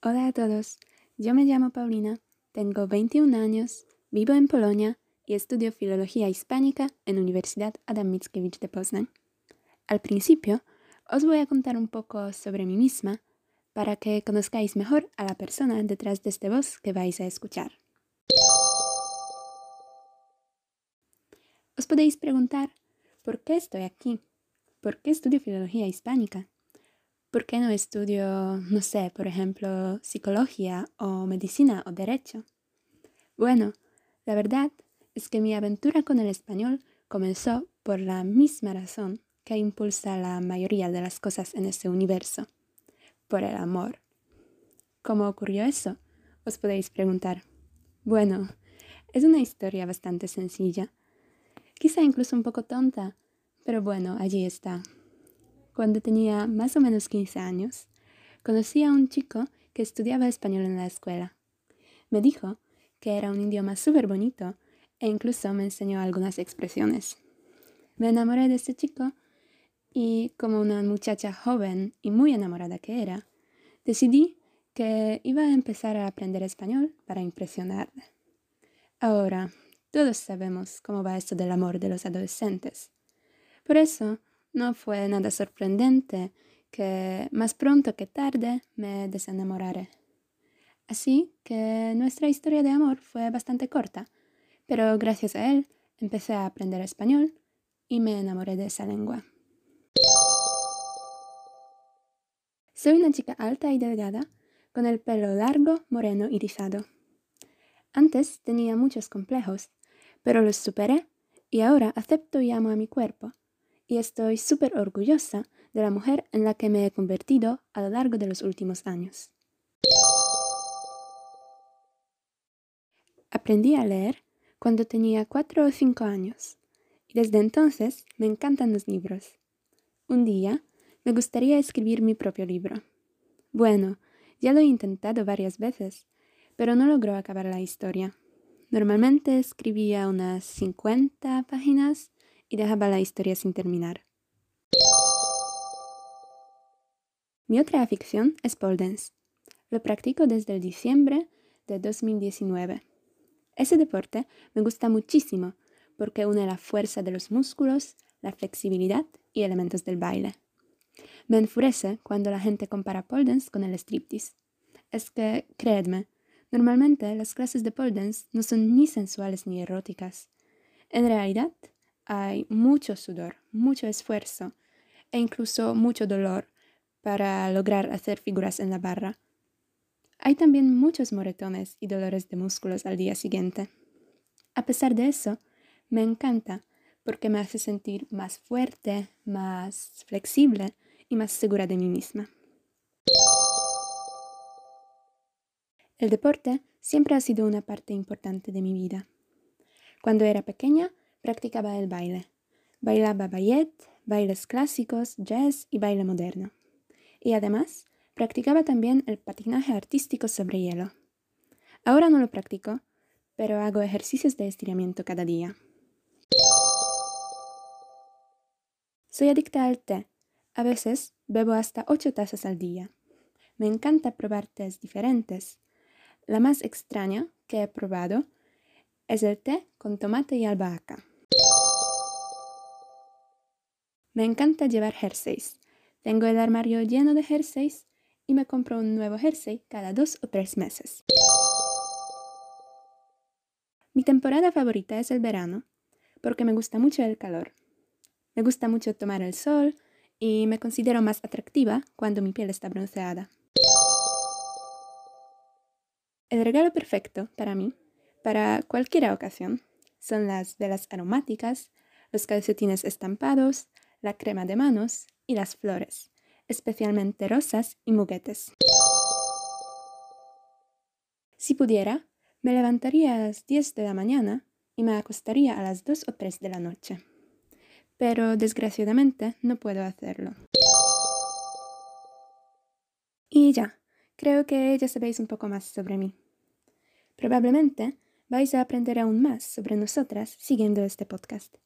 Hola a todos, yo me llamo Paulina, tengo 21 años, vivo en Polonia y estudio Filología Hispánica en Universidad Adam Mickiewicz de Poznań. Al principio, os voy a contar un poco sobre mí misma para que conozcáis mejor a la persona detrás de este voz que vais a escuchar. Os podéis preguntar, ¿por qué estoy aquí? ¿Por qué estudio Filología Hispánica? ¿Por qué no estudio, no sé, por ejemplo, psicología o medicina o derecho? Bueno, la verdad es que mi aventura con el español comenzó por la misma razón que impulsa la mayoría de las cosas en este universo, por el amor. ¿Cómo ocurrió eso? Os podéis preguntar. Bueno, es una historia bastante sencilla, quizá incluso un poco tonta, pero bueno, allí está. Cuando tenía más o menos 15 años, conocí a un chico que estudiaba español en la escuela. Me dijo que era un idioma súper bonito e incluso me enseñó algunas expresiones. Me enamoré de este chico y como una muchacha joven y muy enamorada que era, decidí que iba a empezar a aprender español para impresionarle. Ahora, todos sabemos cómo va esto del amor de los adolescentes. Por eso, no fue nada sorprendente que más pronto que tarde me desenamoraré. Así que nuestra historia de amor fue bastante corta, pero gracias a él empecé a aprender español y me enamoré de esa lengua. Soy una chica alta y delgada, con el pelo largo, moreno y rizado. Antes tenía muchos complejos, pero los superé y ahora acepto y amo a mi cuerpo y estoy súper orgullosa de la mujer en la que me he convertido a lo largo de los últimos años. Aprendí a leer cuando tenía cuatro o cinco años y desde entonces me encantan los libros. Un día me gustaría escribir mi propio libro. Bueno, ya lo he intentado varias veces, pero no logro acabar la historia. Normalmente escribía unas 50 páginas y dejaba la historia sin terminar. Mi otra afición es pole dance. Lo practico desde el diciembre de 2019. Ese deporte me gusta muchísimo porque une la fuerza de los músculos, la flexibilidad y elementos del baile. Me enfurece cuando la gente compara pole dance con el striptease. Es que, creedme, normalmente las clases de pole dance no son ni sensuales ni eróticas. En realidad, hay mucho sudor, mucho esfuerzo e incluso mucho dolor para lograr hacer figuras en la barra. Hay también muchos moretones y dolores de músculos al día siguiente. A pesar de eso, me encanta porque me hace sentir más fuerte, más flexible y más segura de mí misma. El deporte siempre ha sido una parte importante de mi vida. Cuando era pequeña, practicaba el baile. Bailaba ballet, bailes clásicos, jazz y baile moderno. Y además, practicaba también el patinaje artístico sobre hielo. Ahora no lo practico, pero hago ejercicios de estiramiento cada día. Soy adicta al té. A veces bebo hasta ocho tazas al día. Me encanta probar tés diferentes. La más extraña que he probado es el té con tomate y albahaca. Me encanta llevar jerseys. Tengo el armario lleno de jerseys y me compro un nuevo jersey cada dos o tres meses. Mi temporada favorita es el verano, porque me gusta mucho el calor. Me gusta mucho tomar el sol y me considero más atractiva cuando mi piel está bronceada. El regalo perfecto para mí, para cualquier ocasión, son las velas aromáticas, los calcetines estampados, la crema de manos y las flores, especialmente rosas y muguetes. Si pudiera, me levantaría a las 10 de la mañana y me acostaría a las 2 o 3 de la noche. Pero desgraciadamente no puedo hacerlo. Y ya, creo que ya sabéis un poco más sobre mí. Probablemente vais a aprender aún más sobre nosotras siguiendo este podcast.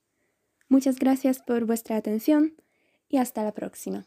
Muchas gracias por vuestra atención y hasta la próxima.